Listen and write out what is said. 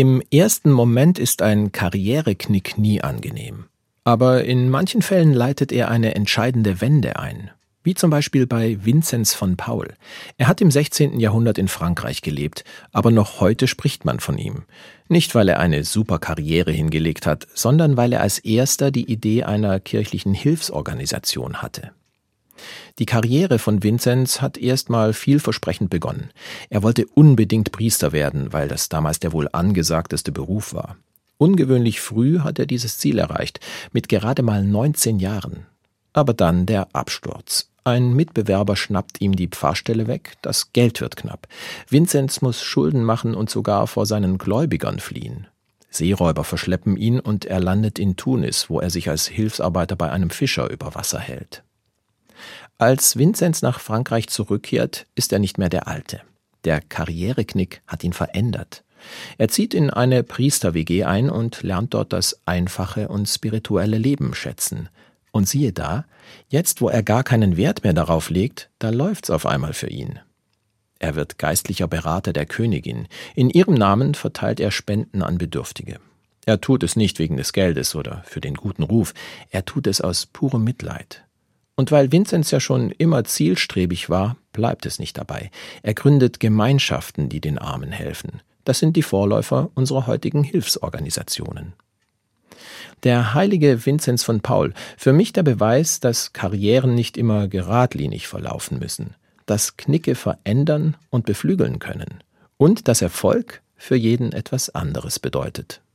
Im ersten Moment ist ein Karriereknick nie angenehm. Aber in manchen Fällen leitet er eine entscheidende Wende ein. Wie zum Beispiel bei Vinzenz von Paul. Er hat im 16. Jahrhundert in Frankreich gelebt, aber noch heute spricht man von ihm. Nicht, weil er eine super Karriere hingelegt hat, sondern weil er als erster die Idee einer kirchlichen Hilfsorganisation hatte. Die Karriere von Vinzenz hat erstmal vielversprechend begonnen. Er wollte unbedingt Priester werden, weil das damals der wohl angesagteste Beruf war. Ungewöhnlich früh hat er dieses Ziel erreicht, mit gerade mal 19 Jahren. Aber dann der Absturz. Ein Mitbewerber schnappt ihm die Pfarrstelle weg, das Geld wird knapp. Vinzenz muss Schulden machen und sogar vor seinen Gläubigern fliehen. Seeräuber verschleppen ihn und er landet in Tunis, wo er sich als Hilfsarbeiter bei einem Fischer über Wasser hält. Als Vinzenz nach Frankreich zurückkehrt, ist er nicht mehr der Alte. Der Karriereknick hat ihn verändert. Er zieht in eine Priester-WG ein und lernt dort das einfache und spirituelle Leben schätzen. Und siehe da, jetzt wo er gar keinen Wert mehr darauf legt, da läuft's auf einmal für ihn. Er wird geistlicher Berater der Königin. In ihrem Namen verteilt er Spenden an Bedürftige. Er tut es nicht wegen des Geldes oder für den guten Ruf, er tut es aus purem Mitleid. Und weil Vinzenz ja schon immer zielstrebig war, bleibt es nicht dabei. Er gründet Gemeinschaften, die den Armen helfen. Das sind die Vorläufer unserer heutigen Hilfsorganisationen. Der heilige Vinzenz von Paul, für mich der Beweis, dass Karrieren nicht immer geradlinig verlaufen müssen, dass Knicke verändern und beflügeln können und dass Erfolg für jeden etwas anderes bedeutet.